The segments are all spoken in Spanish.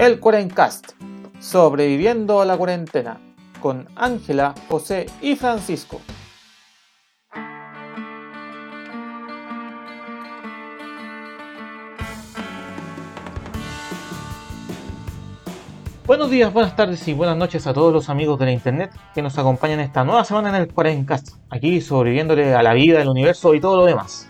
el Cuarencast, sobreviviendo a la cuarentena, con Ángela, José y Francisco. Buenos días, buenas tardes y buenas noches a todos los amigos de la internet que nos acompañan esta nueva semana en el Cuarencast, aquí sobreviviéndole a la vida, el universo y todo lo demás.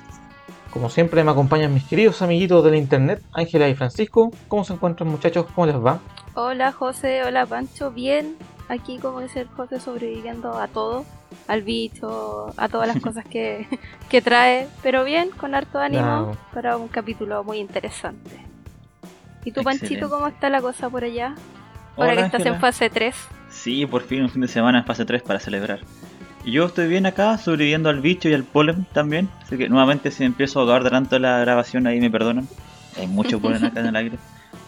Como siempre me acompañan mis queridos amiguitos de la internet, Ángela y Francisco. ¿Cómo se encuentran muchachos? ¿Cómo les va? Hola José, hola Pancho, bien. Aquí como dice el José sobreviviendo a todo, al bicho, a todas las cosas que, que trae, pero bien, con harto ánimo para un capítulo muy interesante. ¿Y tú Panchito cómo está la cosa por allá? Ahora que estás en fase 3. Sí, por fin un fin de semana en fase 3 para celebrar. Yo estoy bien acá, sobreviviendo al bicho y al polen también. Así que nuevamente si empiezo a ahogar tanto la grabación ahí me perdonan. Hay mucho polen acá en el aire.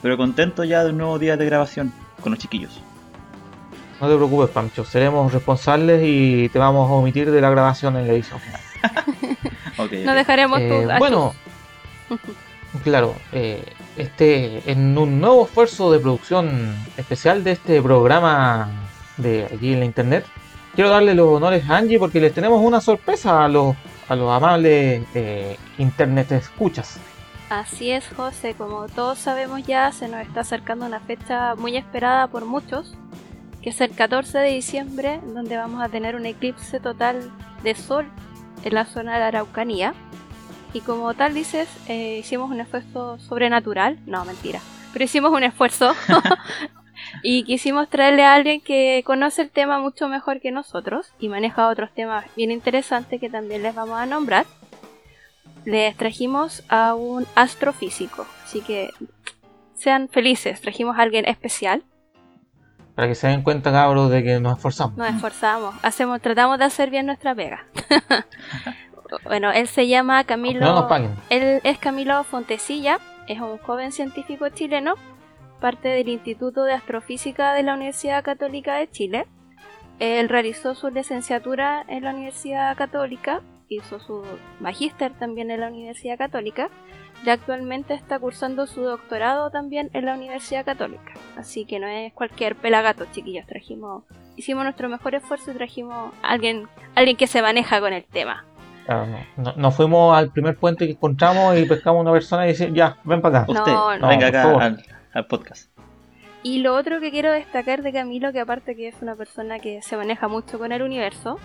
Pero contento ya de un nuevo día de grabación con los chiquillos. No te preocupes, Pancho. Seremos responsables y te vamos a omitir de la grabación en la edición. okay, no dejaremos eh, Bueno, claro. Eh, este, en un nuevo esfuerzo de producción especial de este programa de aquí en la internet, quiero darle los honores a Angie porque les tenemos una sorpresa a los, a los amables eh, internet escuchas. Así es, José. Como todos sabemos ya, se nos está acercando una fecha muy esperada por muchos, que es el 14 de diciembre, donde vamos a tener un eclipse total de sol en la zona de la Araucanía. Y como tal dices, eh, hicimos un esfuerzo sobrenatural. No, mentira. Pero hicimos un esfuerzo Y quisimos traerle a alguien que conoce el tema mucho mejor que nosotros y maneja otros temas bien interesantes que también les vamos a nombrar. Les trajimos a un astrofísico, así que sean felices, trajimos a alguien especial. Para que se den cuenta, cabros, de que nos esforzamos. Nos esforzamos, hacemos, tratamos de hacer bien nuestra pega. bueno, él se llama Camilo. No nos paguen. Él es Camilo Fontecilla, es un joven científico chileno parte del Instituto de Astrofísica de la Universidad Católica de Chile. Él realizó su licenciatura en la Universidad Católica, hizo su magíster también en la Universidad Católica y actualmente está cursando su doctorado también en la Universidad Católica. Así que no es cualquier pelagato, chiquillos. Trajimos, hicimos nuestro mejor esfuerzo y trajimos a alguien, alguien que se maneja con el tema. no, nos fuimos al primer puente que encontramos y pescamos una persona y dice, ya, ven para acá. Usted, venga acá al podcast. Y lo otro que quiero destacar de Camilo, que aparte que es una persona que se maneja mucho con el universo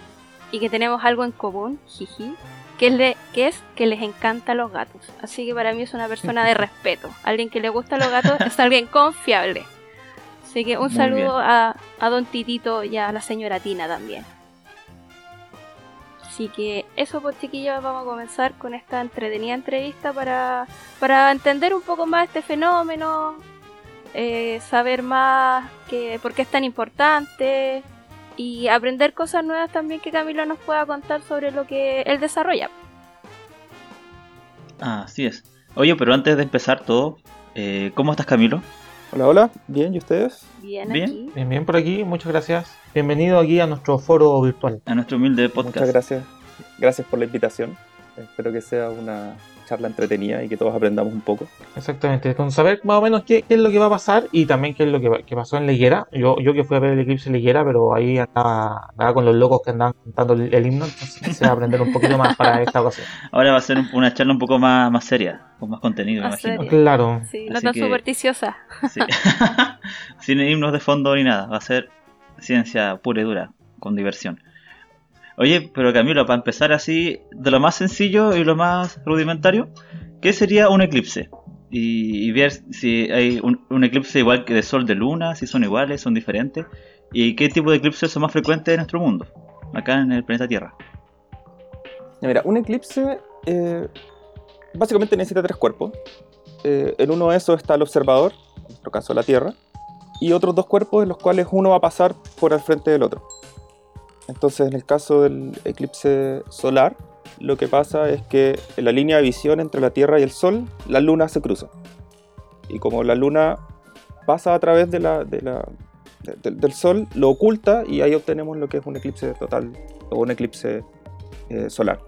y que tenemos algo en común, jiji, que es, que es que les encantan los gatos. Así que para mí es una persona de respeto. Alguien que le gusta los gatos es alguien confiable. Así que un saludo a, a, Don Titito y a la señora Tina también. Así que eso pues chiquillos, vamos a comenzar con esta entretenida entrevista para, para entender un poco más este fenómeno, eh, saber más que, por qué es tan importante y aprender cosas nuevas también que Camilo nos pueda contar sobre lo que él desarrolla. Ah, así es. Oye, pero antes de empezar todo, eh, ¿cómo estás Camilo? Hola, hola, bien, ¿y ustedes? Bien, bien, aquí. bien, bien por aquí, muchas gracias. Bienvenido aquí a nuestro foro virtual. A nuestro humilde podcast. Muchas gracias, gracias por la invitación. Espero que sea una charla entretenida y que todos aprendamos un poco. Exactamente, con saber más o menos qué, es lo que va a pasar y también qué es lo que, pasó en Liguera. Yo, yo que fui a ver el eclipse Liguera, pero ahí andaba, con los locos que andaban cantando el, himno, entonces se va a aprender un poquito más para esta ocasión. Ahora va a ser una charla un poco más, más seria, con más contenido, me imagino. Claro. Sí, no tan supersticiosa. Sin himnos de fondo ni nada, va a ser ciencia pura y dura, con diversión. Oye, pero Camilo, para empezar así, de lo más sencillo y lo más rudimentario, ¿qué sería un eclipse? Y, ver si hay un, eclipse igual que de sol de luna, si son iguales, son diferentes, y qué tipo de eclipses son más frecuentes en nuestro mundo, acá en el planeta Tierra. Mira, un eclipse eh, básicamente necesita tres cuerpos. Eh, en uno de esos está el observador, en nuestro caso la Tierra, y otros dos cuerpos en los cuales uno va a pasar por el frente del otro. Entonces, en el caso del eclipse solar, lo que pasa es que en la línea de visión entre la Tierra y el Sol, la Luna se cruza. Y como la Luna pasa a través de la, del Sol, lo oculta y ahí obtenemos lo que es un eclipse total o un eclipse eh, solar.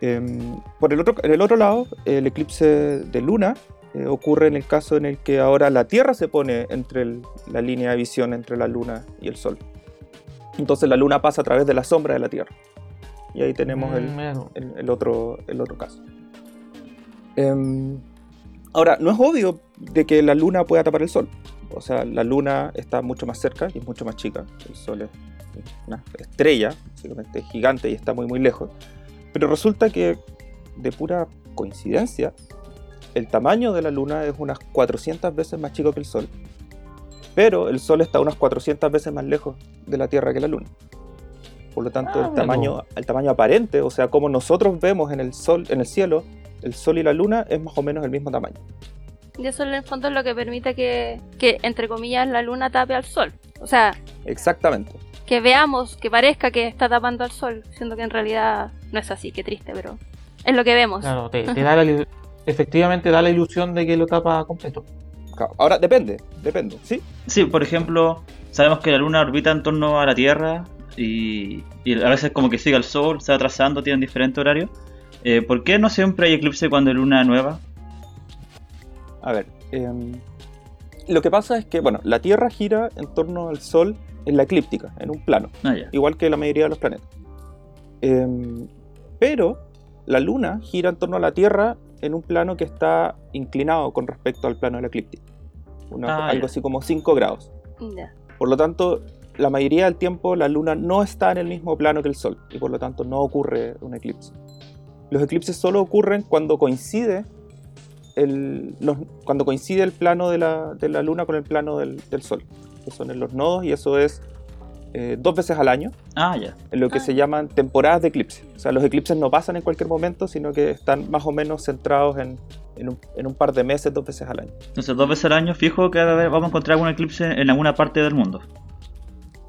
Em, por el otro, en el otro lado, el eclipse de Luna eh, ocurre en el caso en el que ahora la Tierra se pone entre la línea de visión entre la Luna y el Sol. Entonces la Luna pasa a través de la sombra de la Tierra. Y ahí tenemos el, Mm, el, el otro, el otro caso. Em, ahora, no es obvio de que la luna pueda tapar el sol. O sea, la luna está mucho más cerca y es mucho más chica. El sol es una estrella, básicamente gigante y está muy muy lejos. Pero resulta que, de pura coincidencia, el tamaño de la luna es unas 400 veces más chico que el sol. Pero el sol está unas 400 veces más lejos de la Tierra que la luna. Por lo tanto, Ah, el, mira tamaño, el tamaño aparente, o sea, como nosotros vemos en el sol, en el cielo, el sol y la luna es más o menos el mismo tamaño. Y eso en el fondo es lo que permite que, que, entre comillas, la luna tape al sol. O sea, Exactamente. que veamos, que parezca que está tapando al sol, siendo que en realidad no es así, qué triste, pero es lo que vemos. Claro, te, te da la, efectivamente da la ilusión de que lo tapa completo. Ahora depende, depende, ¿sí? Sí, por ejemplo, sabemos que la Luna orbita en torno a la Tierra y, y a veces como que sigue al Sol, se va atrasando, tienen diferente horario. Eh, ¿Por qué no siempre hay eclipse cuando hay luna nueva? A ver, em, lo que pasa es que, bueno, la Tierra gira en torno al Sol en la eclíptica, en un plano, Ah, igual que la mayoría de los planetas. Em, pero la Luna gira en torno a la Tierra en un plano que está inclinado con respecto al plano de la eclíptica. Una- Ah, algo así como 5 grados. Por lo tanto, la mayoría del tiempo la Luna no está en el mismo plano que el Sol y por lo tanto no ocurre un eclipse. Los eclipses solo ocurren cuando coincide el, los- cuando coincide el plano de la, de la Luna con el plano del, del Sol, que son en los nodos y eso es eh, dos veces al año, Ah, ya. en lo que Ah. se llaman temporadas de eclipse. O sea, los eclipses no pasan en cualquier momento, sino que están más o menos centrados en, en un, en un par de meses, dos veces al año. Entonces, dos veces al año, fijo que vamos a encontrar algún eclipse en alguna parte del mundo.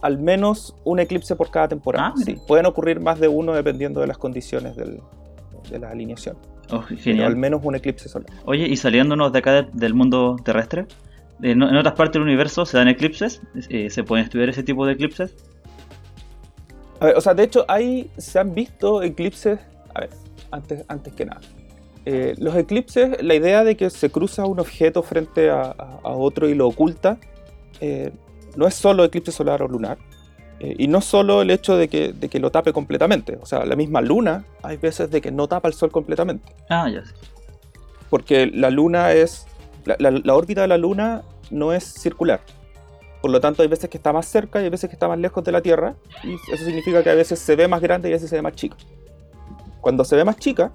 al menos un eclipse por cada temporada. Ah, sí, pueden ocurrir más de uno dependiendo de las condiciones del- de la alineación. Oh, Pero al genial. menos un eclipse solar. Oye, y saliéndonos de acá de- del mundo terrestre, en, en otras partes del universo se dan eclipses, Eh, se pueden estudiar ese tipo de eclipses. A ver, o sea, de hecho, ahí se han visto eclipses. A ver, antes, antes que nada. Eh, los eclipses, la idea de que se cruza un objeto frente a, a- a otro y lo oculta, eh, no es solo eclipse solar o lunar. eh, y no solo el hecho de que, de que lo tape completamente. O sea, la misma luna, hay veces de que no tapa el sol completamente. Ah, ya. sí. porque la luna es. La, la- la órbita de la luna no es circular. Por lo tanto, hay veces que está más cerca y hay veces que está más lejos de la Tierra. Y eso significa que a veces se ve más grande y a veces se ve más chica. Cuando se ve más chica,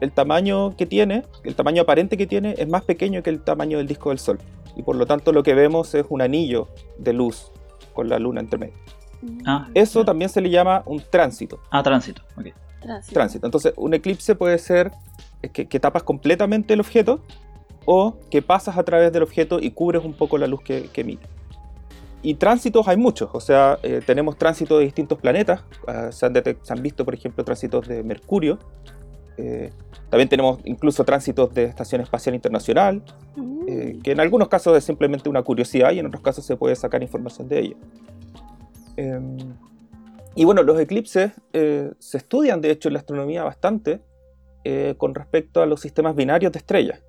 el tamaño que tiene, el tamaño aparente que tiene, es más pequeño que el tamaño del disco del Sol. Y por lo tanto, lo que vemos es un anillo de luz con la luna entre medio. Ah, Eso ya. también se le llama un tránsito. Ah, tránsito. ok. Tránsito. tránsito. Entonces, un eclipse puede ser que, que tapas completamente el objeto o que pasas a través del objeto y cubres un poco la luz que, que emite. Y tránsitos hay muchos, o sea, eh, tenemos tránsitos de distintos planetas, ah, se, han detec- se han visto, por ejemplo, tránsitos de Mercurio, eh, también tenemos incluso tránsitos de Estación Espacial Internacional, Mm. eh, que en algunos casos es simplemente una curiosidad y en otros casos se puede sacar información de ello. Em, y bueno, los eclipses eh, se estudian de hecho en la astronomía bastante eh, con respecto a los sistemas binarios de estrellas.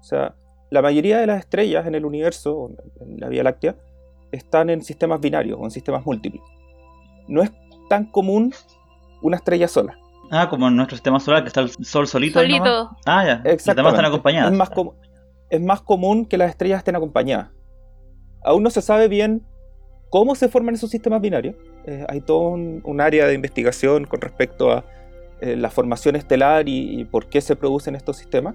O sea, la mayoría de las estrellas en el universo, en la Vía Láctea, están en sistemas binarios o en sistemas múltiples. No es tan común una estrella sola. Ah, como en nuestro sistema solar, que está el sol solito. nomás. Solito. Ah, ya. Demás Exactamente. están acompañadas. Es más, com- es más común que las estrellas estén acompañadas. Aún no se sabe bien cómo se forman esos sistemas binarios. Eh, hay todo un, un área de investigación con respecto a eh, la formación estelar y, y por qué se producen estos sistemas.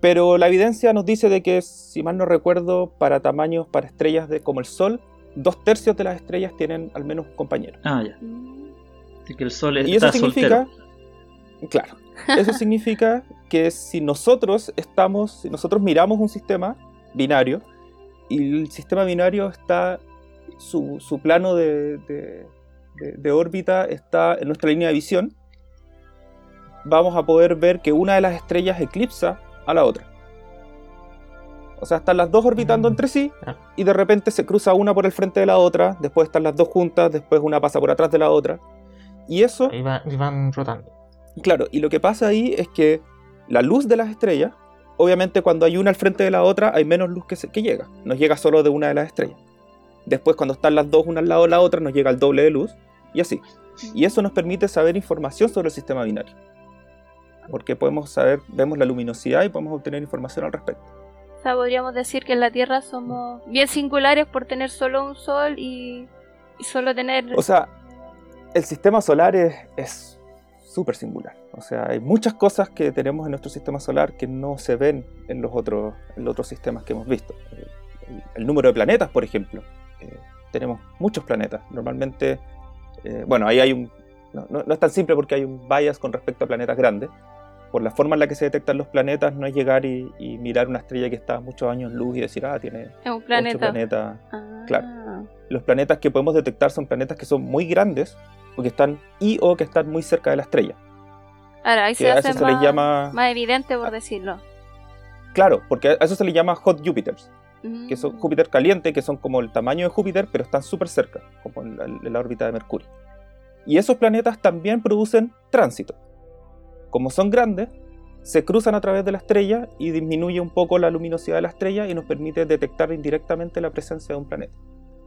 Pero la evidencia nos dice de que, si mal no recuerdo, para tamaños, para estrellas de, como el Sol, dos tercios de las estrellas tienen al menos un compañero. Ah, ya. Así que el sol es- Y eso significa, soltero. claro, eso significa que si nosotros estamos, si nosotros miramos un sistema binario y el sistema binario está, su, su plano de, de- de- de órbita está en nuestra línea de visión, vamos a poder ver que una de las estrellas eclipsa a la otra. O sea, están las dos orbitando Mm. entre sí Ah. y de repente se cruza una por el frente de la otra, después están las dos juntas, después una pasa por atrás de la otra. Y eso va- y van rotando. Claro, y lo que pasa ahí es que la luz de las estrellas obviamente cuando hay una al frente de la otra hay menos luz que, se- que llega, nos llega solo de una de las estrellas. Después cuando están las dos una al lado de la otra nos llega el doble de luz y así. Y eso nos permite saber información sobre el sistema binario. Porque podemos saber, vemos la luminosidad y podemos obtener información al respecto. O sea, podríamos decir que en la Tierra somos bien singulares por tener solo un sol y, y solo tener... O sea, el sistema solar es súper singular. O sea, hay muchas cosas que tenemos en nuestro sistema solar que no se ven en los otros, en los otros sistemas que hemos visto. El, el- el número de planetas, por ejemplo. Eh, tenemos muchos planetas. Normalmente, eh, bueno, ahí hay un... No, no- no es tan simple porque hay un bias con respecto a planetas grandes. Por la forma en la que se detectan los planetas, no es llegar y, y mirar una estrella que está a muchos años luz y decir, ah, tiene es un ocho planeta. planetas Ah. claro. los planetas que podemos detectar son planetas que son muy grandes o que están y o que están muy cerca de la estrella. Ahora, ahí Que se a hace eso se les más, llama, más evidente, por decirlo. claro, porque a eso se le llama hot Jupiters, Mm. que son Júpiter caliente, que son como el tamaño de Júpiter, pero están súper cerca, como en la, en la órbita de Mercurio. Y esos planetas también producen tránsito. Como son grandes, se cruzan a través de la estrella y disminuye un poco la luminosidad de la estrella y nos permite detectar indirectamente la presencia de un planeta.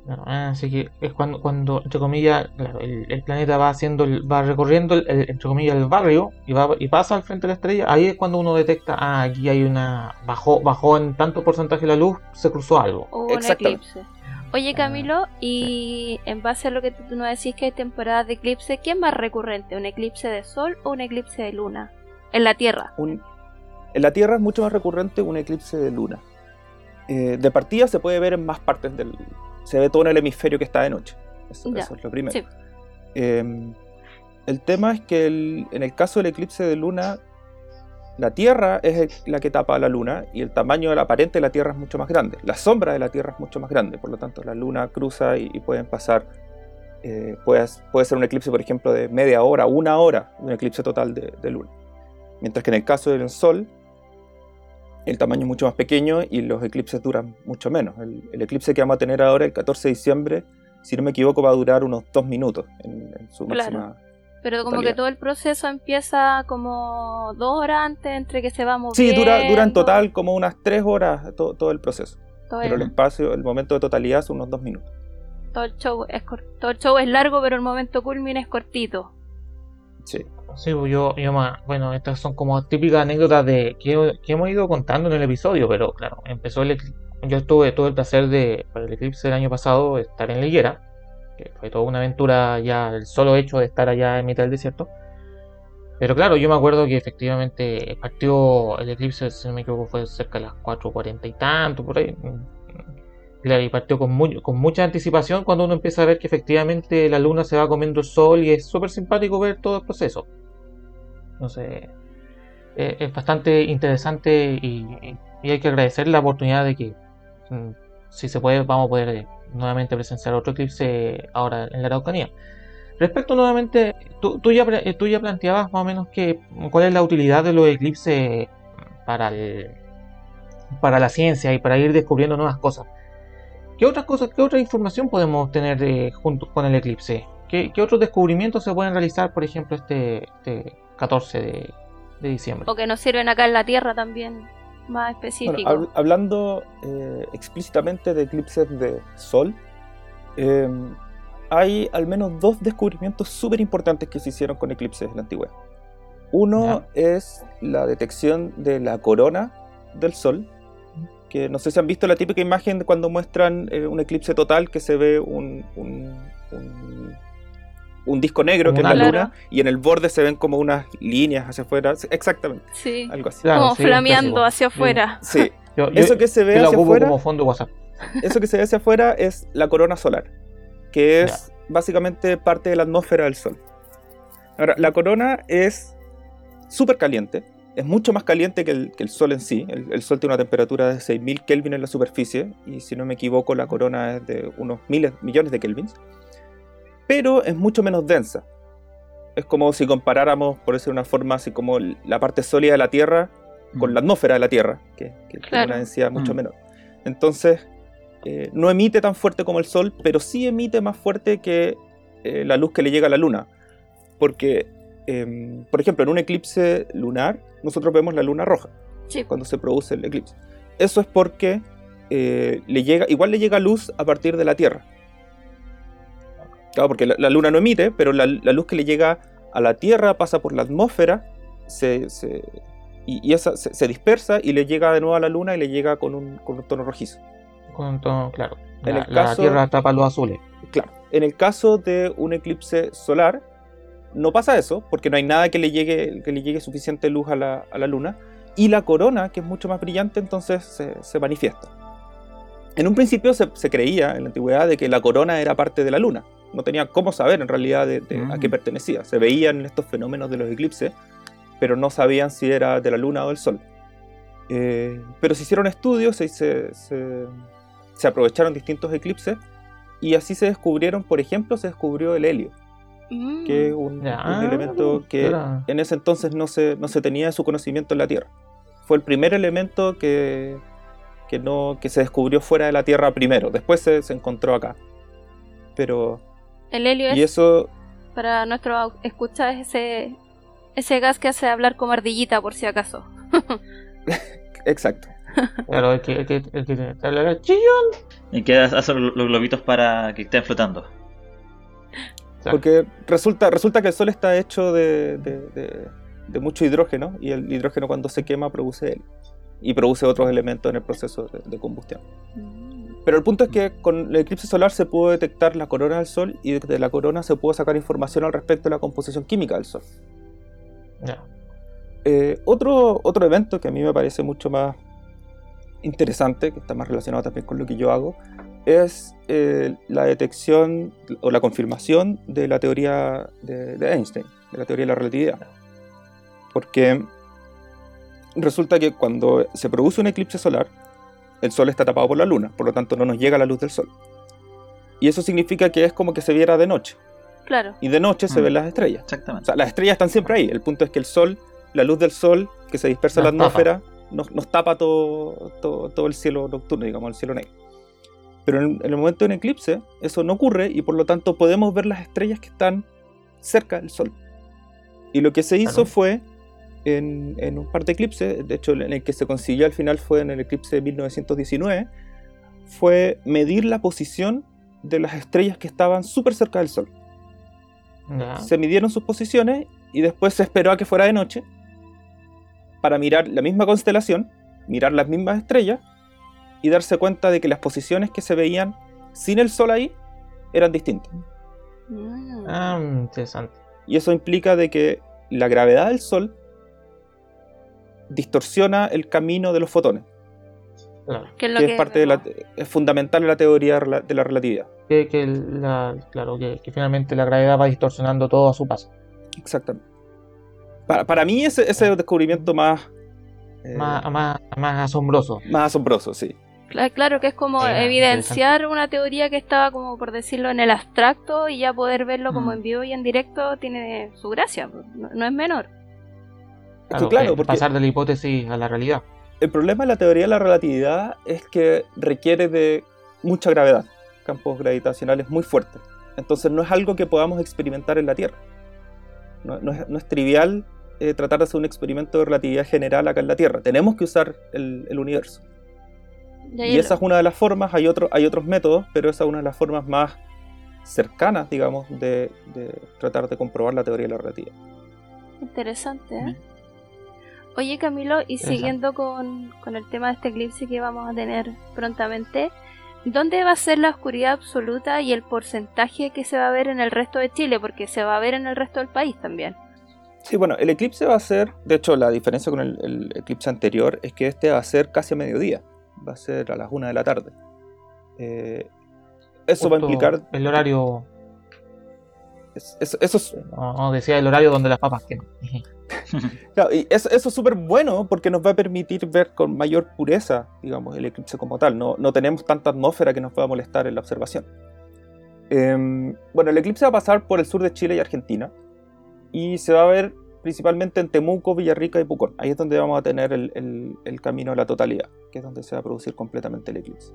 Claro, ah, así que es cuando, cuando entre comillas, claro, el, el planeta va haciendo, el- va recorriendo, el, el- entre comillas, el barrio y, va, y pasa al frente de la estrella. Ahí es cuando uno detecta, ah, aquí hay una, bajó, bajó en tanto porcentaje la luz, se cruzó algo. Hubo un eclipse. Oye Camilo, y en base a lo que tú nos decís que hay temporadas de eclipse, ¿qué es más recurrente? ¿Un eclipse de sol o un eclipse de luna? En la Tierra. Un- en la Tierra es mucho más recurrente un eclipse de luna. Eh, de partida se puede ver en más partes del... Se ve todo en el hemisferio que está de noche. Eso, es lo primero. sí. Eh, el tema es que el- en el caso del eclipse de luna, la Tierra es la que tapa a la luna y el tamaño del aparente de la Tierra es mucho más grande. La sombra de la Tierra es mucho más grande, por lo tanto la luna cruza y, y pueden pasar... eh, puede, puede ser un eclipse, por ejemplo, de media hora, una hora, un eclipse total de, de luna. Mientras que en el caso del Sol, el tamaño es mucho más pequeño y los eclipses duran mucho menos. El, el eclipse que vamos a tener ahora, el 14 de diciembre, si no me equivoco, va a durar unos dos minutos en, en su Claro. máxima. Pero como que todo el proceso empieza como dos horas antes entre que se va moviendo. Sí, dura, dura en total como unas tres horas todo, todo el proceso. Todo Pero el el, espacio, el momento de totalidad son unos dos minutos. todo el show es cor- todo el show es largo, pero el momento culmine es cortito. Sí. Sí, pues yo, yo más, bueno, estas son como típicas anécdotas de que, que hemos ido contando en el episodio, pero claro, empezó el eclipse. Yo estuve todo el placer de, para el eclipse del año pasado, estar en la higuera, fue toda una aventura ya, el solo hecho de estar allá en mitad del desierto. Pero claro, yo me acuerdo que efectivamente partió el eclipse, si no me equivoco, fue cerca de las 4.40 y tanto, por ahí. Y partió con, muy- con mucha anticipación cuando uno empieza a ver que efectivamente la luna se va comiendo el sol y es súper simpático ver todo el proceso. Entonces, eh, es bastante interesante y hay que agradecer la oportunidad de que, mm, si se puede, vamos a poder eh, nuevamente presenciar otro eclipse ahora en la Araucanía. Respecto nuevamente, tú, tú ya, eh, tú ya planteabas más o menos que, cuál es la utilidad de los eclipses para, el- para la ciencia y para ir descubriendo nuevas cosas. ¿Qué otras cosas, qué otra información podemos tener eh, junto con el eclipse? ¿Qué, qué otros descubrimientos se pueden realizar, por ejemplo, este, este 14 de, de diciembre? O que nos sirven acá en la Tierra también, más Bueno, específico. hab- hablando eh, explícitamente de eclipses de sol, eh, hay al menos dos descubrimientos súper importantes que se hicieron con eclipses en la antigüedad. Uno es la detección de la corona del sol, que no sé si han visto la típica imagen de cuando muestran eh, un eclipse total que se ve un, un, un- un disco negro que es la luna y en el borde se ven como unas líneas hacia afuera. Exactamente, sí, algo así. Claro, como sí, flameando hacia afuera. Sí, Yo, yo- eso que se ve hacia afuera como fondo WhatsApp. eso que se ve hacia afuera es la corona solar, que es básicamente parte de la atmósfera del Sol. Ahora, la corona es súper caliente, es mucho más caliente que el, que el Sol en sí. El, el Sol tiene una temperatura de 6000 Kelvin en la superficie, y si no me equivoco, la corona es de unos miles, millones de Kelvins. Pero es mucho menos densa. Es como si comparáramos, por decir una forma, así como la parte sólida de la Tierra con la atmósfera de la Tierra, que, que tiene una densidad mucho Mm. menor. Entonces, eh, no emite tan fuerte como el Sol, pero sí emite más fuerte que eh, la luz que le llega a la Luna. Porque, em, por ejemplo, en un eclipse lunar, nosotros vemos la Luna roja. Sí. cuando se produce el eclipse. Eso es porque eh, le llega, igual le llega luz a partir de la Tierra. Claro, porque la, la luna no emite, pero la, la luz que le llega a la Tierra pasa por la atmósfera se, se- y, y esa se, se dispersa y le llega de nuevo a la luna y le llega con un, con un tono rojizo. Con un tono claro. En La, el la caso- Tierra tapa los azules. Claro, en el caso de un eclipse solar, no pasa eso, porque no hay nada que le llegue, que le llegue suficiente luz a la, a la luna, y la corona, que es mucho más brillante, entonces se, se manifiesta. En un principio se, se creía en la antigüedad de que la corona era parte de la luna. No tenía cómo saber en realidad de, de a qué Mm. pertenecía. Se veían estos fenómenos de los eclipses, pero no sabían si era de la luna o del sol. Eh, pero se hicieron estudios y se, se- se aprovecharon distintos eclipses y así se descubrieron, por ejemplo, se descubrió el helio, Mm. que es un, elemento que era- en ese entonces no se, no se tenía su conocimiento en la Tierra. Fue el primer elemento que, que, no, que se descubrió fuera de la Tierra primero, después se, se encontró acá. Pero, El helio y es, eso, para nuestro escucha, es ese, ese gas que hace hablar como ardillita, por si acaso. exacto. Claro, el que, el que, el que chillón. Y que hace los globitos para que estén flotando. Porque resulta, resulta que el Sol está hecho de, de- de- de mucho hidrógeno y el hidrógeno cuando se quema produce helio y produce otros elementos en el proceso de- de combustión. Pero el punto es que con el eclipse solar se pudo detectar la corona del Sol y de la corona se pudo sacar información al respecto de la composición química del Sol. Eh, otro, otro evento que a mí me parece mucho más interesante, que está más relacionado también con lo que yo hago, es eh, la detección o la confirmación de la teoría de, de Einstein, de la teoría de la relatividad. Porque resulta que cuando se produce un eclipse solar, el Sol está tapado por la Luna, por lo tanto no nos llega la luz del Sol. Y eso significa que es como que se viera de noche, Claro. y de noche se Mm. ven las estrellas. O Exactamente. sea, las estrellas están siempre ahí. El punto es que el sol, la luz del sol que se dispersa en la tapa. atmósfera, nos, nos tapa todo, todo, todo el cielo nocturno, digamos, el cielo negro. Pero en, en el momento de un eclipse, eso no ocurre y por lo tanto podemos ver las estrellas que están cerca del sol. Y lo que se hizo Claro. fue, en, en un par de eclipses, de hecho en el que se consiguió al final fue en el eclipse de 1919, fue medir la posición de las estrellas que estaban súper cerca del sol se midieron sus posiciones y después se esperó a que fuera de noche para mirar la misma constelación, mirar las mismas estrellas y darse cuenta de que las posiciones que se veían sin el sol ahí eran distintas. Mm. Ah, interesante. Y eso implica de que la gravedad del sol distorsiona el camino de los fotones, Claro. ¿Qué es lo que que es parte de la, es fundamental en la teoría de la relatividad. Que, que la, claro, que, que finalmente la gravedad va distorsionando todo a su paso. Exactamente. Para, para mí ese, ese es el descubrimiento más, eh, Más, más, más asombroso. más asombroso, sí. Cla- Claro que es como Eh, evidenciar una teoría que estaba como por decirlo en el abstracto y ya poder verlo como Mm. en vivo y en directo tiene su gracia, no, no es menor. Que claro, eh, porque- pasar de la hipótesis a la realidad. El problema de la teoría de la relatividad es que requiere de mucha gravedad, campos gravitacionales muy fuertes. Entonces no es algo que podamos experimentar en la Tierra. No, no es, no es trivial eh, tratar de hacer un experimento de relatividad general acá en la Tierra. Tenemos que usar el, el universo. Y esa es una de las formas, hay, otro, hay otros métodos, pero esa es una de las formas más cercanas, digamos, de, de tratar de comprobar la teoría de la relatividad. Interesante, ¿eh? Oye Camilo, y siguiendo con, con el tema de este eclipse que vamos a tener prontamente, ¿dónde va a ser la oscuridad absoluta y el porcentaje que se va a ver en el resto de Chile? Porque se va a ver en el resto del país también. Sí, bueno, el eclipse va a ser, de hecho la diferencia con el, el eclipse anterior es que este va a ser casi a mediodía, va a ser a las una de la tarde. Eh, eso va a implicar, El horario. es- eso, eso es, No, no, decía el horario donde las papas queman. claro, y eso, es súper bueno porque nos va a permitir ver con mayor pureza, digamos, el eclipse como tal. No, no tenemos tanta atmósfera que nos pueda molestar en la observación. Em, bueno, el eclipse va a pasar por el sur de Chile y Argentina y se va a ver principalmente en Temuco, Villarrica y Pucón. Ahí es donde vamos a tener el, el- camino de la totalidad, que es donde se va a producir completamente el eclipse.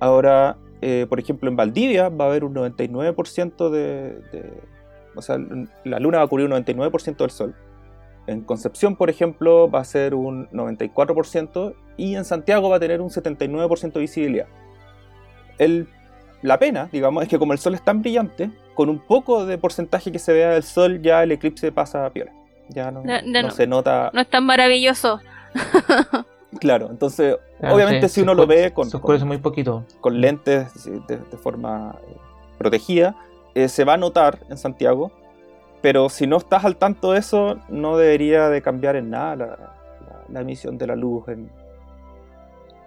Ahora, eh, por ejemplo, en Valdivia va a haber un 99% de, de- O sea, la luna va a cubrir un 99% del sol. En Concepción, por ejemplo, va a ser un 94% y en Santiago va a tener un 79% de visibilidad. El- la pena, digamos, es que como el sol es tan brillante, con un poco de porcentaje que se vea del sol, ya el eclipse pasa a piola. Ya no, No, no, no no. se nota. No es tan maravilloso. Claro, entonces, Claro, obviamente, si uno lo ve con, Se con- oscurece muy poquito. con lentes de forma eh, protegida, eh, se va a notar en Santiago, pero si no estás al tanto de eso, no debería de cambiar en nada la, la- la emisión de la luz en,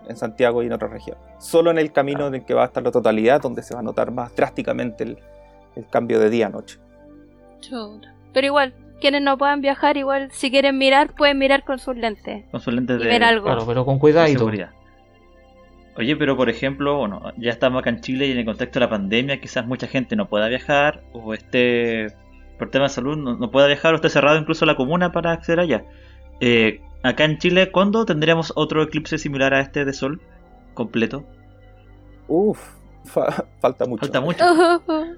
en Santiago y en otra región. Solo en el camino en el que va a estar la totalidad, donde se va a notar más drásticamente el, el cambio de día a noche. Pero igual, quienes no puedan viajar, igual si quieren mirar, pueden mirar con sus lentes Con sus lentes y de, ver algo. Claro, pero con cuidado. seguridad. Oye, pero por ejemplo, bueno, ya estamos acá en Chile y en el contexto de la pandemia, quizás mucha gente no pueda viajar o esté, por temas de salud, no, no pueda viajar o esté cerrado incluso la comuna para acceder allá. Eh, acá en Chile, ¿cuándo tendríamos otro eclipse similar a este de sol completo? Uf, fa- falta mucho. Falta mucho. Ujú.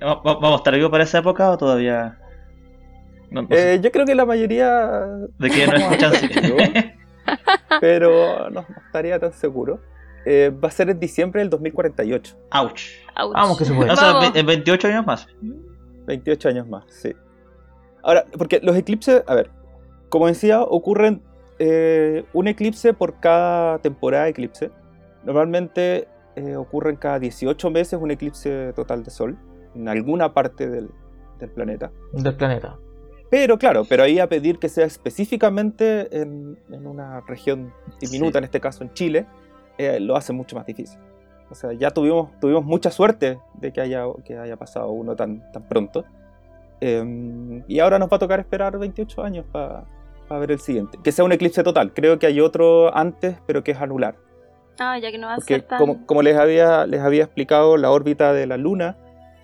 ¿Va- va- ¿Vamos a estar vivos para esa época o todavía? No, no sé. Eh, yo creo que la mayoría ¿De que no escuchan? sí. pero no, no estaría tan seguro. Eh, va a ser en diciembre del 2048. Ouch. Ouch. Vamos que se puede. O sea, Vamos. en 28 años más. 28 años más, sí. Ahora, porque los eclipses, a ver, como decía, ocurren eh, un eclipse por cada temporada de eclipse. Normalmente eh, ocurren cada 18 meses un eclipse total de sol en alguna parte del, del planeta. Del planeta. Pero claro, pero ahí a pedir que sea específicamente en, en una región diminuta, Sí. en este caso en Chile, eh, lo hace mucho más difícil. O sea, ya tuvimos, tuvimos mucha suerte de que haya, que haya pasado uno tan, tan pronto. Eh, y ahora nos va a tocar esperar 28 años para ver el siguiente. Que sea un eclipse total. Creo que hay otro antes, pero que es anular. Ah, ya que no va a Porque ser tan... como, como les, había, les había explicado, la órbita de la Luna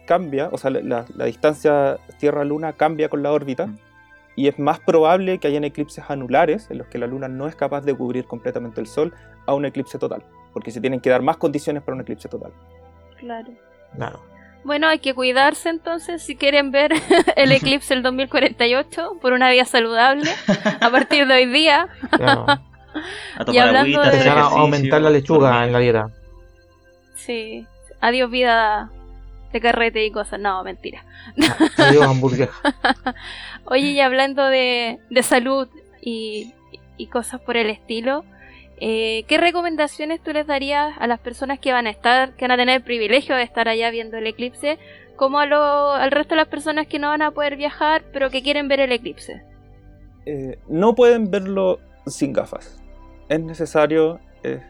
cambia, o sea, la, la- la distancia Tierra-Luna cambia con la órbita, Mm. y es más probable que hayan eclipses anulares en los que la Luna no es capaz de cubrir completamente el Sol a un eclipse total, porque se tienen que dar más condiciones para un eclipse total. Claro. Claro. Bueno, hay que cuidarse entonces si quieren ver el eclipse del 2048 por una vida saludable a partir de hoy día. claro. A tomar hablando agüita, de- a aumentar la lechuga en la dieta. Sí. Adiós vida de carrete y cosas. No, mentira. Adiós, hamburguesa. Oye, y hablando de, de salud y, y cosas por el estilo, eh, ¿qué recomendaciones tú les darías a las personas que van a estar, que van a tener el privilegio de estar allá viendo el eclipse, como a lo- al resto de las personas que no van a poder viajar, pero que quieren ver el eclipse? Eh, no pueden verlo sin gafas. Es necesario, es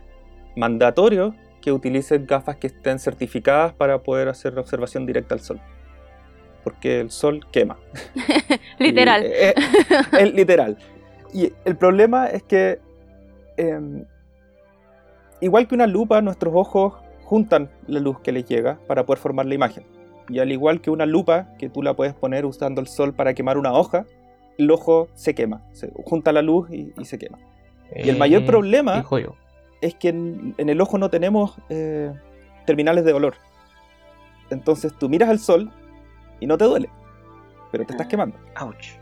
mandatorio que utilicen gafas que estén certificadas para poder hacer la observación directa al Sol. Porque el Sol quema. Literal. Y, eh, es literal. Y el problema es que, eh, igual que una lupa, nuestros ojos juntan la luz que les llega para poder formar la imagen. Y al igual que una lupa, que tú la puedes poner usando el sol para quemar una hoja, el ojo se quema, se junta la luz y, y se quema. Y el mayor Eh, problema-. Es que en, en el ojo no tenemos eh, terminales de dolor. Entonces tú miras al sol y no te duele, pero te estás Ah. quemando. Ouch.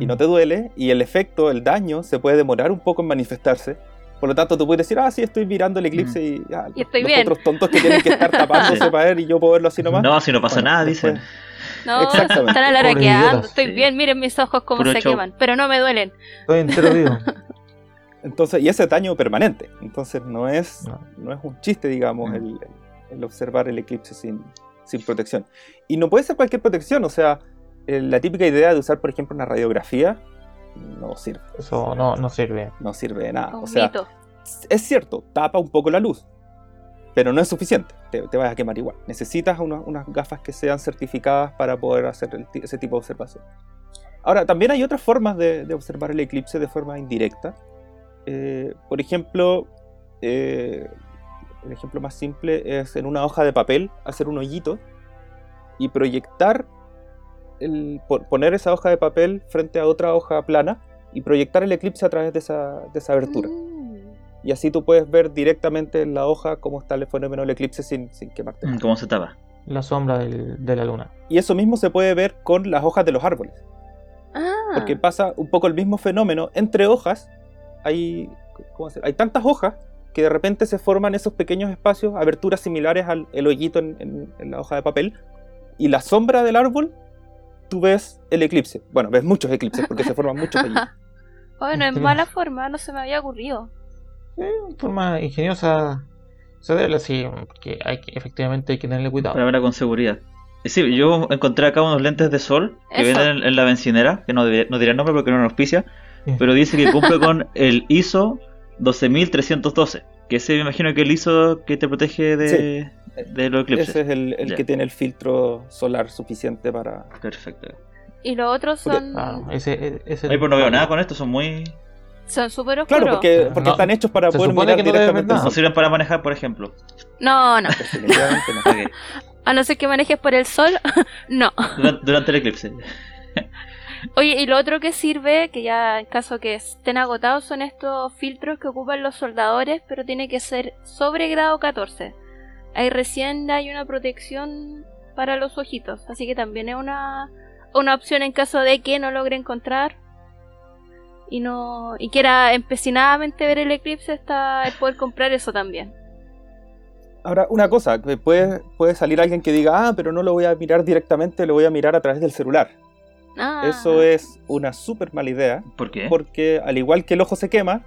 Y no te duele, y el efecto, el daño, se puede demorar un poco en manifestarse. Por lo tanto, tú puedes decir, ah, sí, estoy mirando el eclipse y, ah, Y estoy los bien. otros tontos que tienen que estar tapándose para ver y yo puedo verlo así nomás. No, si no pasa Bueno, nada, después- dicen. No, están alaraqueando, estoy sí. bien, miren mis ojos como Puro se show. queman, pero no me duelen. Estoy entero vivo. Entonces, y ese daño permanente. Entonces, no es, No. no es un chiste, digamos, Mm. el, el- observar el eclipse sin, sin protección. Y no puede ser cualquier protección, o sea, la típica idea de usar, por ejemplo, una radiografía no sirve, Eso no, no sirve. no sirve de nada. Un O sea, mito. es cierto, tapa un poco la luz, pero no es suficiente, te, te vas a quemar igual. Necesitas una- unas gafas que sean certificadas para poder hacer el ese tipo de observación. Ahora, también hay otras formas de, de observar el eclipse de forma indirecta. Eh, por ejemplo, eh, el ejemplo más simple es en una hoja de papel hacer un hoyito y proyectar, el, po- poner esa hoja de papel frente a otra hoja plana y proyectar el eclipse a través de esa, de esa abertura. Mm. Y así tú puedes ver directamente en la hoja cómo está el fenómeno del eclipse sin, sin quemarte. Mm, ¿Cómo se tapa? La sombra del- de la luna. Y eso mismo se puede ver con las hojas de los árboles. Ah, Porque pasa un poco el mismo fenómeno. Entre hojas hay, hay tantas hojas que de repente se forman esos pequeños espacios, aberturas similares al el hoyito en, en- en la hoja de papel. Y la sombra del árbol, tú ves el eclipse. Bueno, ves muchos eclipses porque se forman muchos hoyitos. bueno, en mala forma, no se me había ocurrido. Eh, forma ingeniosa hacerlo así, porque hay que, efectivamente hay que tenerle cuidado. Para verla con seguridad. Y sí, yo encontré acá unos lentes de sol que Eso. venden en, en la bencinera, que no, diré- no diré el nombre porque no nos auspicia, Sí. pero dice que cumple con el ISO 12312, que ese me imagino que el ISO que te protege de, de los eclipses. Ese es el, el que tiene el filtro solar suficiente para... Perfecto. Y los otros Porque- son Ah, ese, ese, Oye, pues no veo nada con esto, son muy... son súper oscuros. Claro, porque, porque No, están hechos para se poder mirar que no directamente. No sirven para manejar, por ejemplo. No, no. Ok, A no ser que manejes por el sol, no. Durante, durante el eclipse. Oye, y lo otro que sirve, que ya en caso que estén agotados, son estos filtros que ocupan los soldadores, pero tiene que ser sobre grado 14. Ahí recién hay una protección para los ojitos, así que también es una, una opción en caso de que no logre encontrar y no y quiera empecinadamente ver el eclipse, está el poder comprar eso también. Ahora, una cosa, puede, puede salir alguien que diga, ah, pero no lo voy a mirar directamente, lo voy a mirar a través del celular. Ah, Eso es una súper mala idea, ¿Por qué? porque al igual que el ojo se quema,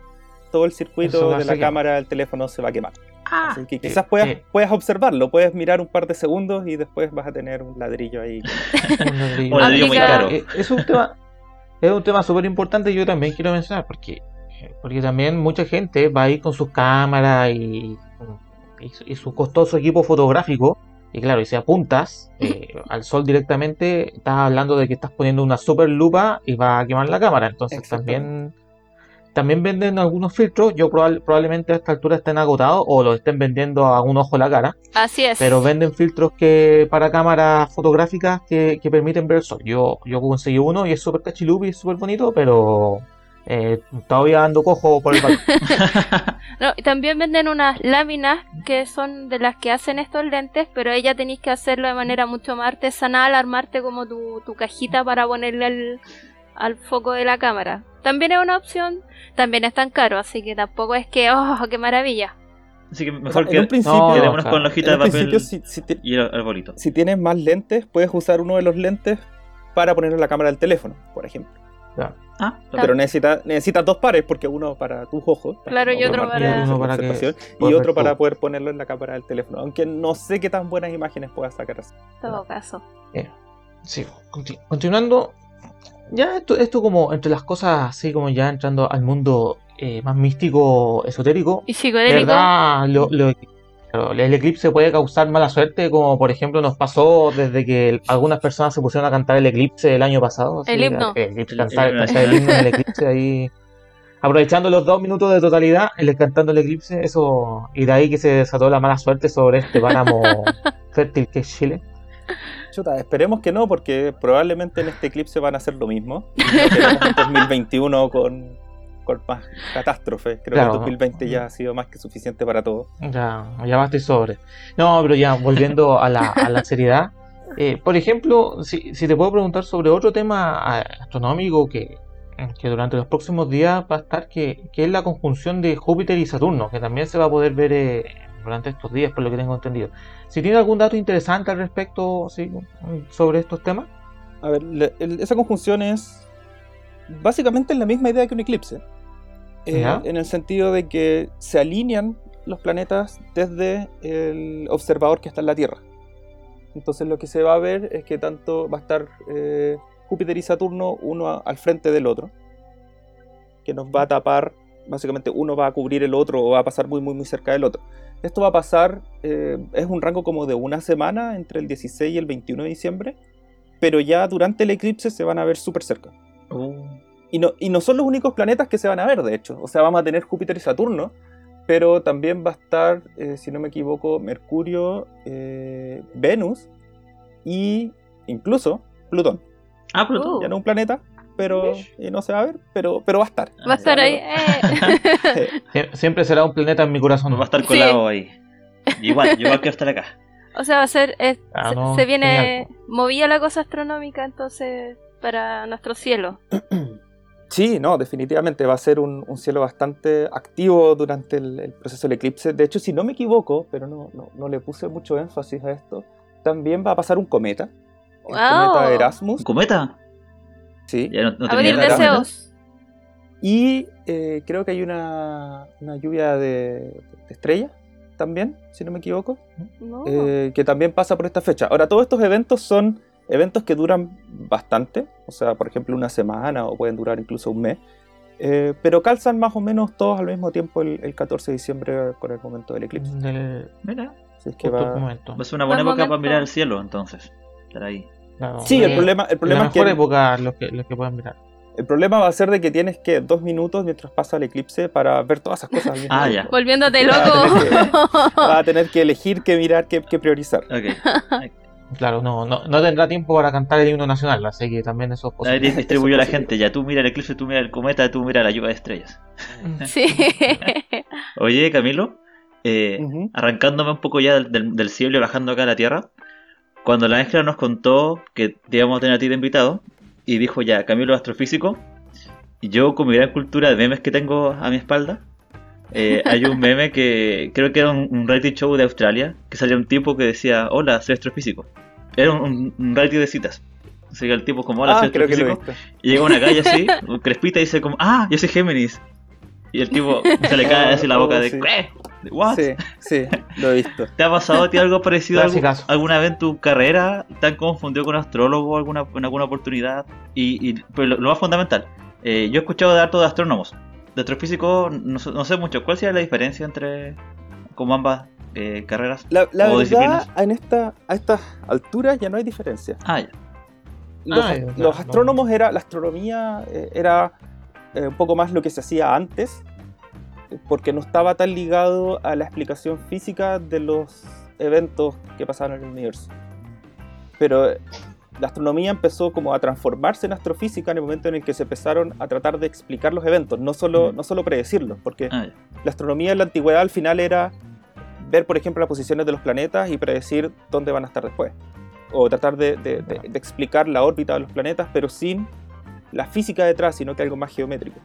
todo el circuito de la cámara del teléfono se va a quemar. Ah, Así que quizás puedas, eh. puedas observarlo, puedes mirar un par de segundos y después vas a tener un ladrillo ahí. Un ladrillo. Un ladrillo muy caro. Eh, Es un tema, es un tema súper importante y yo también quiero mencionar porque, porque también mucha gente va a ir con sus cámaras y, y su costoso equipo fotográfico y claro, y si apuntas eh, al sol directamente, estás hablando de que estás poniendo una super lupa y va a quemar la cámara. Entonces también también venden algunos filtros. Yo probable- probablemente a esta altura estén agotados o los estén vendiendo a un ojo la cara. así es. Pero venden filtros que para cámaras fotográficas que, que permiten ver el sol. Yo, yo conseguí uno y es súper cachilupi, es súper bonito, pero eh, todavía ando cojo por el balcón. No, y también venden unas láminas que son de las que hacen estos lentes, pero ella tenéis que hacerlo de manera mucho más artesanal, armarte como tu, tu cajita para ponerle al, al foco de la cámara. También es una opción, también es tan caro, así que tampoco es que, oh, qué maravilla. Así que O sea, mejor en que un principio, No, quedémonos claro. con la hojita en de un papel principio, si, si ti- y el arbolito. si tienes más lentes, puedes usar uno de los lentes para poner en la cámara del teléfono, por ejemplo. Ya. Ah, Pero necesitas necesitas dos pares, porque uno para tus ojos, Claro, y otro para- Uno para que observación, y otro para poder ponerlo en la cámara del teléfono. Aunque no sé qué tan buenas imágenes puedas sacar así. En todo caso. Sí, conti- continuando. Ya esto, esto como entre las cosas así como ya entrando al mundo eh, más místico, esotérico. Y De psicodélico, verdad, lo, lo- claro, el eclipse puede causar mala suerte, como por ejemplo nos pasó desde que el- algunas personas se pusieron a cantar el eclipse el año pasado. El himno. El, cantar, el- cantar el himno del eclipse ahí. Aprovechando los dos minutos de totalidad, el cantando el eclipse, eso. Y de ahí que se desató la mala suerte sobre este páramo fértil que es Chile. Chuta, esperemos que no, porque probablemente en este eclipse van a hacer lo mismo. Y no un 2021 con, más catástrofes. Creo Claro. que el 2020 ya ha sido más que suficiente para todo. Ya, ya basta y sobre. No, pero ya, volviendo a la, a la seriedad. eh, por ejemplo, si, si te puedo preguntar sobre otro tema ah, astronómico que, que durante los próximos días va a estar, que, que es la conjunción de Júpiter y Saturno, que también se va a poder ver eh, durante estos días, por lo que tengo entendido. Si tiene algún dato interesante al respecto sí, sobre estos temas. A ver, el- esa conjunción es básicamente la misma idea que un eclipse. Eh, en el sentido de que se alinean los planetas desde el observador que está en la Tierra. Entonces lo que se va a ver es que tanto va a estar eh, Júpiter y Saturno uno a- al frente del otro, que nos va a tapar, básicamente uno va a cubrir el otro o va a pasar muy muy muy cerca del otro. Esto va a pasar, eh, es un rango como de una semana entre el 16 y el 21 de diciembre, pero ya durante el eclipse se van a ver súper cerca. Uh, Y no, y no son los únicos planetas que se van a ver, de hecho. O sea, vamos a tener Júpiter y Saturno, pero también va a estar, eh, si no me equivoco, Mercurio, eh, Venus y incluso Plutón. Ah, Plutón. Ya no un planeta, pero y no se va a ver, pero, pero va a estar. va a estar ahí. eh. Sie- Siempre será un planeta en mi corazón. Va a estar Sí. colado ahí. Igual, yo igual quiero estar acá. O sea, va a ser. eh, Ah, se, no, se viene genial, movida la cosa astronómica, entonces para nuestro cielo. Sí, no, definitivamente va a ser un, un cielo bastante activo durante el, el proceso del eclipse. De hecho, si no me equivoco, pero no, no, no le puse mucho énfasis a esto, también va a pasar un cometa. El Wow. cometa Erasmus. ¿Un cometa? Sí. Ya no, no Abrir deseos. Y eh, creo que hay una, una lluvia de, de estrellas también, si no me equivoco, No. eh, que también pasa por esta fecha. Ahora, todos estos eventos son eventos que duran bastante, o sea, por ejemplo, una semana o pueden durar incluso un mes, eh, pero calzan más o menos todos al mismo tiempo el, el 14 de diciembre con el momento del eclipse. Del Mira, Así es que va- momento. va a ser una buena Buen época para mirar el cielo, entonces. Estar ahí. Claro, Sí, el problema, el problema la es que mejor época los que, los que pueden mirar. el problema va a ser de que tienes que dos minutos mientras pasa el eclipse para ver todas esas cosas Ah, ya. Volviéndote Va a loco. tener que- Vas a tener que elegir qué mirar, qué, qué priorizar. Ok. Claro, no, no, no tendrá tiempo para cantar el himno nacional, así que también eso es posible. distribuyó a la gente. Ya tú mira el eclipse, tú mira el cometa, tú mira la lluvia de estrellas. sí. Oye, Camilo, eh, arrancándome un poco ya del, del- del cielo y bajando acá a la tierra, cuando la Ángela nos contó que te íbamos a tener a ti de invitado, y dijo ya, Camilo astrofísico, y yo con mi gran cultura de memes que tengo a mi espalda, eh, hay un meme que creo que era un, un reality show de Australia, que salía un tipo que decía, hola, soy astrofísico. Era un, un- un reality de citas. Así que el tipo como, hola, Ah, soy astrofísico. Y llega una calle así, crespita, y dice como, ah, yo soy Géminis. Y el tipo se le cae así la boca Oh, de, sí. ¿qué? ¿De what? Sí, sí, lo he visto. ¿Te ha pasado a ti algo parecido algún- alguna vez en tu carrera? ¿Te han confundido con astrólogo alguna, en alguna oportunidad? Y, y pero lo, lo más fundamental, eh, yo he escuchado de harto de astrónomos. De astrofísico no, sé- no sé mucho. ¿Cuál sería la diferencia entre como ambas eh, carreras? La, la ¿O verdad, disciplinas? en esta, a estas alturas ya no hay diferencia. Ah, ya. Los, Ah, ya, los astrónomos era, la astronomía eh, era eh, un poco más lo que se hacía antes, porque no estaba tan ligado a la explicación física de los eventos que pasaban en el universo. Pero la astronomía empezó como a transformarse en astrofísica en el momento en el que se empezaron a tratar de explicar los eventos, no solo, Mm. no solo predecirlos, porque Ah, la astronomía en la antigüedad al final era ver, por ejemplo, las posiciones de los planetas y predecir dónde van a estar después. O tratar de, de- de- de explicar la órbita de los planetas, pero sin la física detrás, sino que algo más geométrico.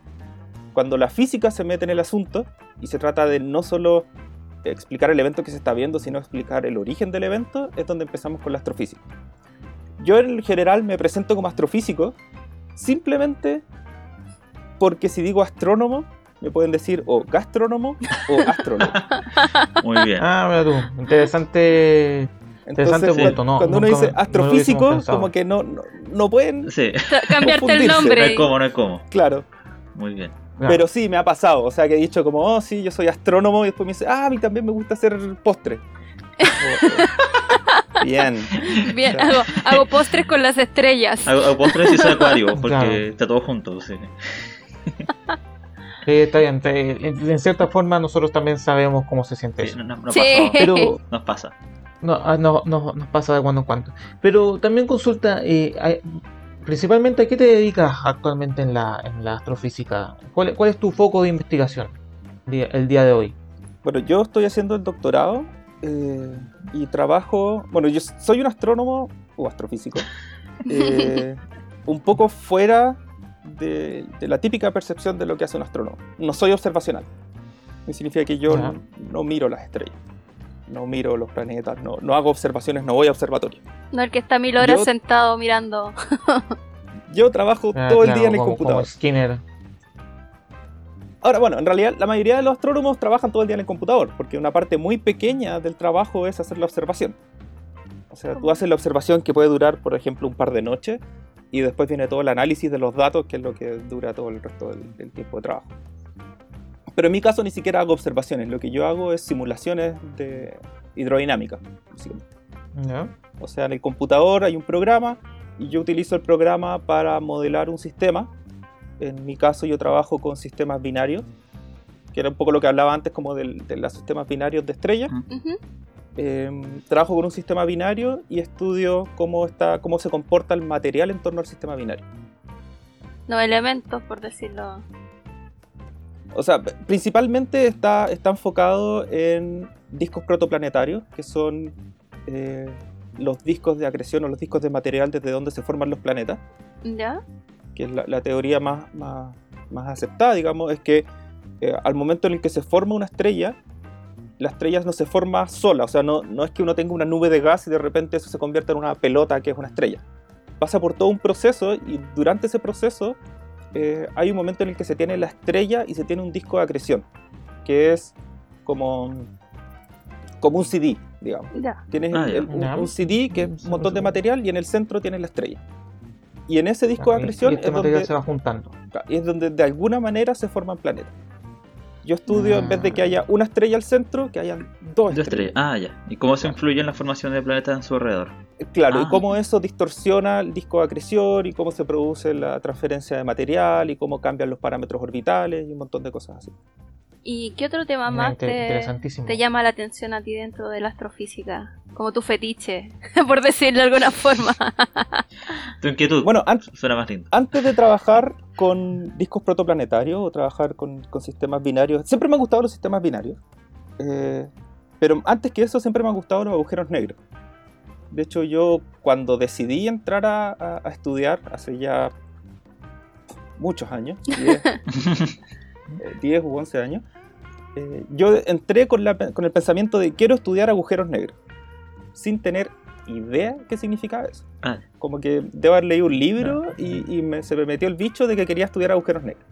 Cuando la física se mete en el asunto y se trata de no solo explicar el evento que se está viendo, sino explicar el origen del evento, es donde empezamos con la astrofísica. Yo en general me presento como astrofísico simplemente porque si digo astrónomo, me pueden decir o gastrónomo o astrónomo. Muy bien. Ah, mira tú, interesante. Interesante Entonces, punto, no, cuando uno dice no astrofísico, pensado. como que no, no, no pueden, Sí, Cambiarte el Confundirse. no nombre. es como, no es como. claro. Muy bien. Pero sí, me ha pasado. O sea, que he dicho como, oh, sí, yo soy astrónomo. Y después me dice, ah, a mí también me gusta hacer postre. Bien. Bien, hago, hago postres con las estrellas. Hago, hago postres y soy acuario, porque Claro. está todo junto. sí. Sí, está bien. en, en cierta forma, nosotros también sabemos cómo se siente Sí, eso. no, no- no Sí. pasa. Pero Nos pasa. no, ah, no, no- nos pasa de cuando en cuando. Pero también consulta, eh, principalmente, ¿a qué te dedicas actualmente en la, en la astrofísica? ¿Cuál, cuál es tu foco de investigación el día de hoy? Bueno, yo estoy haciendo el doctorado eh, y trabajo. Bueno, yo soy un astrónomo o astrofísico. eh, un poco fuera de, de la típica percepción de lo que hace un astrónomo. No soy observacional. Me significa que yo no, no miro las estrellas. No miro los planetas, no, no hago observaciones, no voy a observatorio. No el que está mil horas Yo- sentado mirando. Yo trabajo Ah, todo el claro, día en el como- computador. Como Skinner. Ahora, bueno, en realidad la mayoría de los astrónomos trabajan todo el día en el computador, porque una parte muy pequeña del trabajo es hacer la observación. O sea, tú haces la observación que puede durar, por ejemplo, un par de noches, y después viene todo el análisis de los datos, que es lo que dura todo el resto del, del tiempo de trabajo. Pero en mi caso ni siquiera hago observaciones, lo que yo hago es simulaciones de hidrodinámica, básicamente. O sea, en el computador hay un programa y yo utilizo el programa para modelar un sistema. En mi caso yo trabajo con sistemas binarios, que era un poco lo que hablaba antes como del- de los sistemas binarios de estrellas. Eh, trabajo con un sistema binario y estudio cómo, está, cómo se comporta el material en torno al sistema binario. Los elementos, por decirlo. O sea, principalmente está, está enfocado en discos protoplanetarios, que son eh, los discos de acreción o los discos de material desde donde se forman los planetas, ¿Ya? Que es la, la teoría más, más, más aceptada, digamos, es que eh, al momento en el que se forma una estrella, la estrella no se forma sola, o sea, no, no es que uno tenga una nube de gas y de repente eso se convierte en una pelota que es una estrella. Pasa por todo un proceso y durante ese proceso eh, hay un momento en el que se tiene la estrella y se tiene un disco de acreción, que es como, como un CD, digamos. Ya. Tienes Ah, ya. el- un, un CD que es un montón de material y en el centro tienes la estrella. Y en ese disco de Y- acreción y este es material donde, se va juntando. es donde de alguna manera se forman planetas. Yo estudio, en vez de que haya una estrella al centro, que hayan dos Dos estrellas. estrellas. Ah, ya. ¿Y cómo se influye en la formación de planetas en su alrededor? Claro, y Ah. cómo eso distorsiona el disco de acreción y cómo se produce la transferencia de material y cómo cambian los parámetros orbitales y un montón de cosas así. ¿Y qué otro tema más inter- te, llama la atención a ti dentro de la astrofísica? Como tu fetiche, por decirlo de alguna forma. Tu inquietud. Bueno, an- suena más lindo. antes de trabajar con discos protoplanetarios o trabajar con, con sistemas binarios, siempre me han gustado los sistemas binarios. eh, pero antes que eso, siempre me han gustado los agujeros negros. De hecho, yo cuando decidí entrar a, a- a estudiar, hace ya muchos años, 10, eh, 10 u 11 años, eh, yo entré con, la- con el pensamiento de quiero estudiar agujeros negros, sin tener idea qué significaba eso Ah, como que debo haber leído un libro y, y me- se me metió el bicho de que quería estudiar agujeros negros.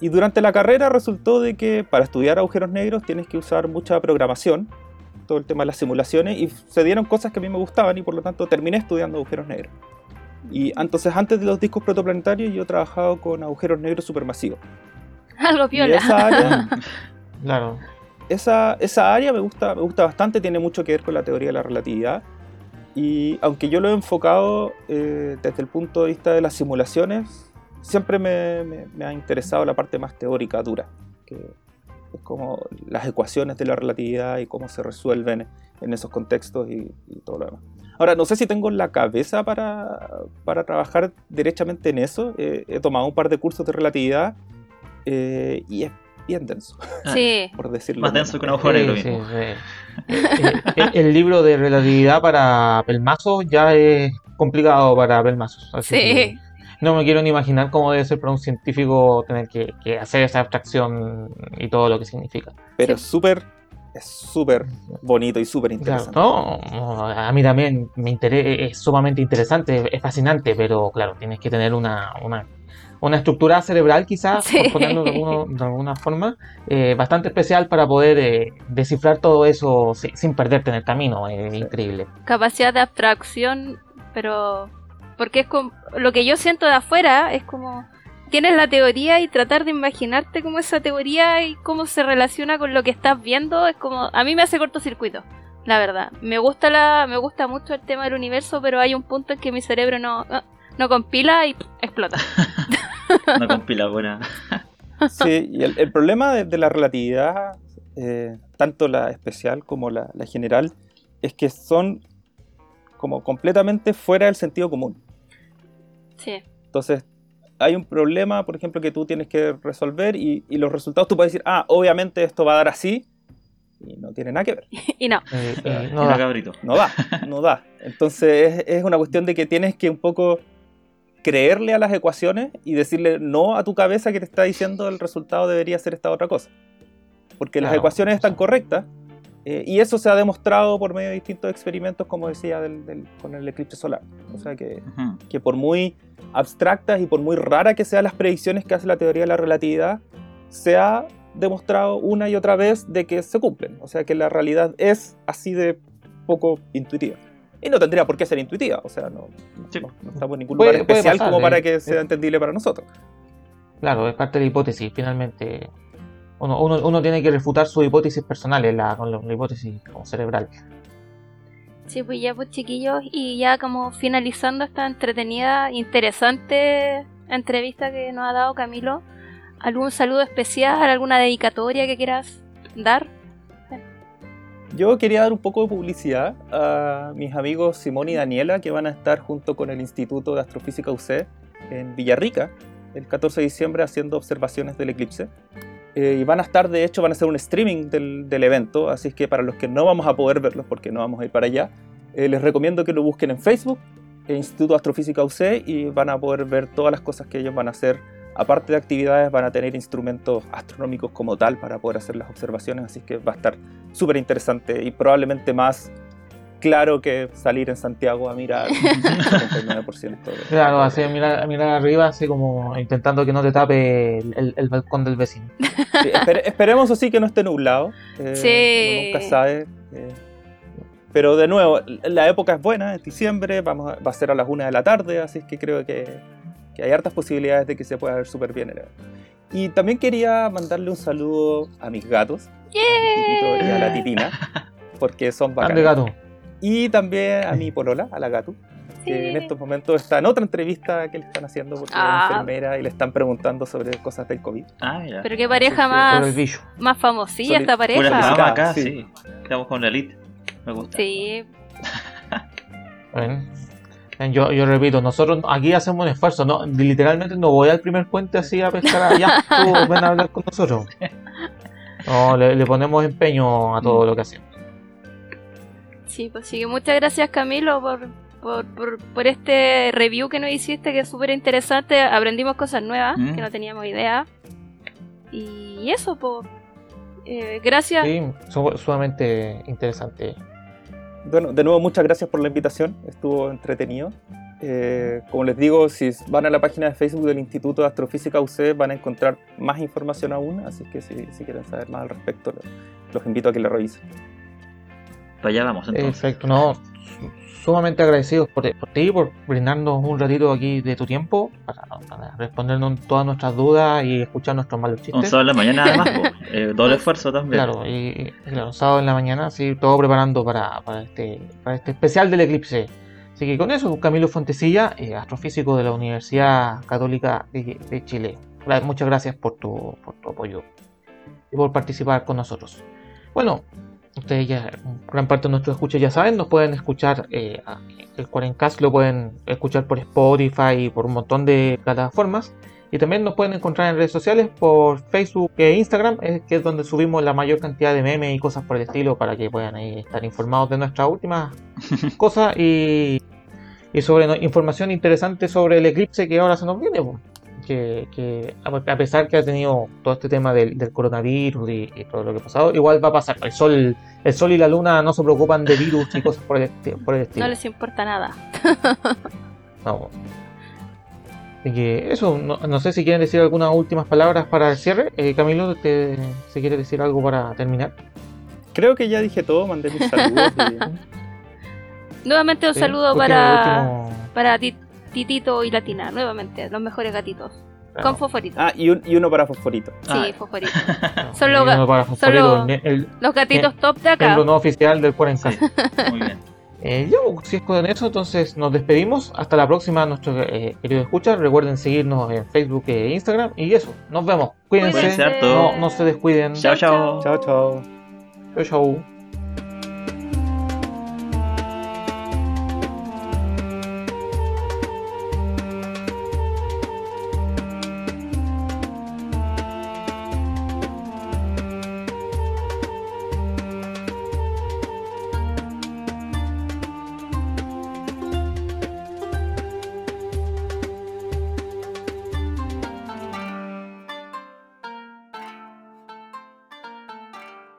Y durante la carrera resultó de que para estudiar agujeros negros tienes que usar mucha programación, todo el tema de las simulaciones, y se dieron cosas que a mí me gustaban y por lo tanto terminé estudiando agujeros negros. Y entonces antes de los discos protoplanetarios yo he trabajado con agujeros negros supermasivos. Algo Y piola. esa área, Claro. esa, esa área me gusta, me gusta bastante, tiene mucho que ver con la teoría de la relatividad. Y aunque yo lo he enfocado eh, desde el punto de vista de las simulaciones, siempre me, me- me ha interesado la parte más teórica dura, que es como las ecuaciones de la relatividad y cómo se resuelven en esos contextos y, y todo lo demás. Ahora, no sé si tengo la cabeza para, para trabajar derechamente en eso. Eh, he tomado un par de cursos de relatividad eh, y es bien denso, Sí. por decirlo más denso que un agujero negro Sí, mismo. sí, sí. Eh, eh, el, libro de relatividad para pelmazos ya es complicado para pelmazos. así Sí. que no me quiero ni imaginar cómo debe ser para un científico tener que, que hacer esa abstracción y todo lo que significa. pero es súper es súper bonito y súper interesante. no, no, a mí también me interesa, es sumamente interesante, es fascinante, pero claro, tienes que tener una, una, una estructura cerebral quizás, Sí. por ponerlo de, alguno- de alguna forma, eh, bastante especial para poder eh, descifrar todo eso si- sin perderte en el camino, es increíble. Capacidad de abstracción, pero. Porque es como. Lo que yo siento de afuera es como. Tienes la teoría y tratar de imaginarte cómo esa teoría y cómo se relaciona con lo que estás viendo es como. A mí me hace cortocircuito, la verdad. Me gusta, la, me gusta mucho el tema del universo, pero hay un punto en que mi cerebro no, no compila y explota. Una compila buena. Sí, y el, el problema de, de la relatividad, eh, tanto la especial como la, la general, es que son como completamente fuera del sentido común. Sí. Entonces, hay un problema, por ejemplo, que tú tienes que resolver y, y los resultados tú puedes decir, ah, obviamente esto va a dar así, y no tiene nada que ver. Y no. Eh, eh, Y no no da. cabrito. No da, no da. Entonces es, es una cuestión de que tienes que un poco creerle a las ecuaciones y decirle no a tu cabeza que te está diciendo el resultado debería ser esta otra cosa. Porque las ecuaciones están correctas eh, y eso se ha demostrado por medio de distintos experimentos, como decía, del- del- con el eclipse solar. O sea que, que por muy abstractas y por muy rara que sean las predicciones que hace la teoría de la relatividad, se ha demostrado una y otra vez de que se cumplen. O sea que la realidad es así de poco intuitiva. Y no tendría por qué ser intuitiva, o sea, no, Sí. no- no estamos en ningún lugar puede especial pasar, como eh. para que sea entendible para nosotros. Claro, es parte de la hipótesis. Finalmente, uno, uno, uno tiene que refutar sus hipótesis personales la, con la, la hipótesis como cerebral. Sí, pues ya pues chiquillos, y ya como finalizando esta entretenida, interesante entrevista que nos ha dado Camilo, ¿algún saludo especial, alguna dedicatoria que quieras dar? Yo quería dar un poco de publicidad a mis amigos Simón y Daniela que van a estar junto con el Instituto de Astrofísica UC en Villarrica el 14 de diciembre haciendo observaciones del eclipse. Eh, y van a estar, de hecho, van a hacer un streaming del, del evento, así que para los que no vamos a poder verlos porque no vamos a ir para allá, Eh, les recomiendo que lo busquen en Facebook, el Instituto Astrofísica UC, y van a poder ver todas las cosas que ellos van a hacer. Aparte de actividades, van a tener instrumentos astronómicos como tal para poder hacer las observaciones, así que va a estar súper interesante y probablemente más claro que salir en Santiago a mirar el 79% de- Claro, así mirar, mirar arriba, así como intentando que no te tape el, el- el balcón del vecino. Sí, espere- esperemos así que no esté nublado. eh, Sí. nunca sabe. eh. pero de nuevo, la época es buena, es diciembre, vamos a- va a ser a las una de la tarde, así que creo que, que hay hartas posibilidades de que se pueda ver súper bien el evento. Y también quería mandarle un saludo a mis gatos, a Titito y a la Titina, porque son gato. Y también a mi polola, a la Gatu, que en estos momentos está en otra entrevista que le están haciendo porque Ah. es enfermera y le están preguntando sobre cosas del COVID. Ah, mira. Pero qué pareja Sí, sí, más, Por el bicho. más famosilla Soli- esta pareja. fama acá, sí. sí. Estamos con la elite. Me gusta. Sí, Bueno, yo, yo repito, nosotros aquí hacemos un esfuerzo, no, literalmente no voy al primer puente así a pescar allá, tú ven a hablar con nosotros. No, le, le ponemos empeño a todo lo que hacemos. sí, pues sí. que Muchas gracias Camilo por, por, por, por este review que nos hiciste, que es súper interesante. Aprendimos cosas nuevas Mm. que no teníamos idea. Y eso, pues. eh, gracias. Sí, su- sumamente interesante. Bueno, de nuevo muchas gracias por la invitación, estuvo entretenido. Eh, como les digo, si van a la página de Facebook del Instituto de Astrofísica UC van a encontrar más información aún, así que si, si quieren saber más al respecto, lo- los invito a que lo revisen. Para allá vamos entonces. Perfecto, no, sumamente agradecidos por, por ti, por brindarnos un ratito aquí de tu tiempo para, para respondernos todas nuestras dudas y escuchar nuestros malos Un chistes. sábado en la mañana además. Eh, doble esfuerzo también. Claro, y, claro, sábado en la mañana, sí, todo preparando para, para este, para este especial del eclipse. Así que con eso, Camilo Fontecilla, eh, astrofísico de la Universidad Católica de, de Chile. Muchas gracias por tu, por tu apoyo y por participar con nosotros. Bueno, ustedes ya, gran parte de nuestros escuchas ya saben, nos pueden escuchar, eh, el Cuarencast lo pueden escuchar por Spotify y por un montón de plataformas. Y también nos pueden encontrar en redes sociales por Facebook e Instagram, que es donde subimos la mayor cantidad de memes y cosas por el estilo para que puedan ahí estar informados de nuestras últimas cosas y, y sobre no- información interesante sobre el eclipse que ahora se nos viene. Que, que a pesar que ha tenido todo este tema del, del coronavirus y, y todo lo que ha pasado, igual va a pasar. El sol, el sol y la luna no se preocupan de virus y cosas por el, por el estilo. No les importa nada. No. Así que eso, no, no sé si quieren decir algunas últimas palabras para el cierre. Eh, Camilo, te, si quieres decir algo para terminar. Creo que ya dije todo, mandé mis saludos. y- Nuevamente un Sí, saludo porque para, último- para Ti- Titito y Latina. Nuevamente, los mejores gatitos. claro, Con fosforito. Ah, y, un- y uno para Fosforito. Sí, Ah. fosforito. son los para Fosforito, son el, el Los gatitos top de acá. miembro no oficial del Cuarencast. Sí, muy bien. Eh, pues, si es con eso, entonces nos despedimos. Hasta la próxima, nuestros eh, queridos escuchas. Recuerden seguirnos en Facebook e Instagram. Y eso, nos vemos. Cuídense. No, no se descuiden. Chao, chao. Chao, chao. Chau, chau.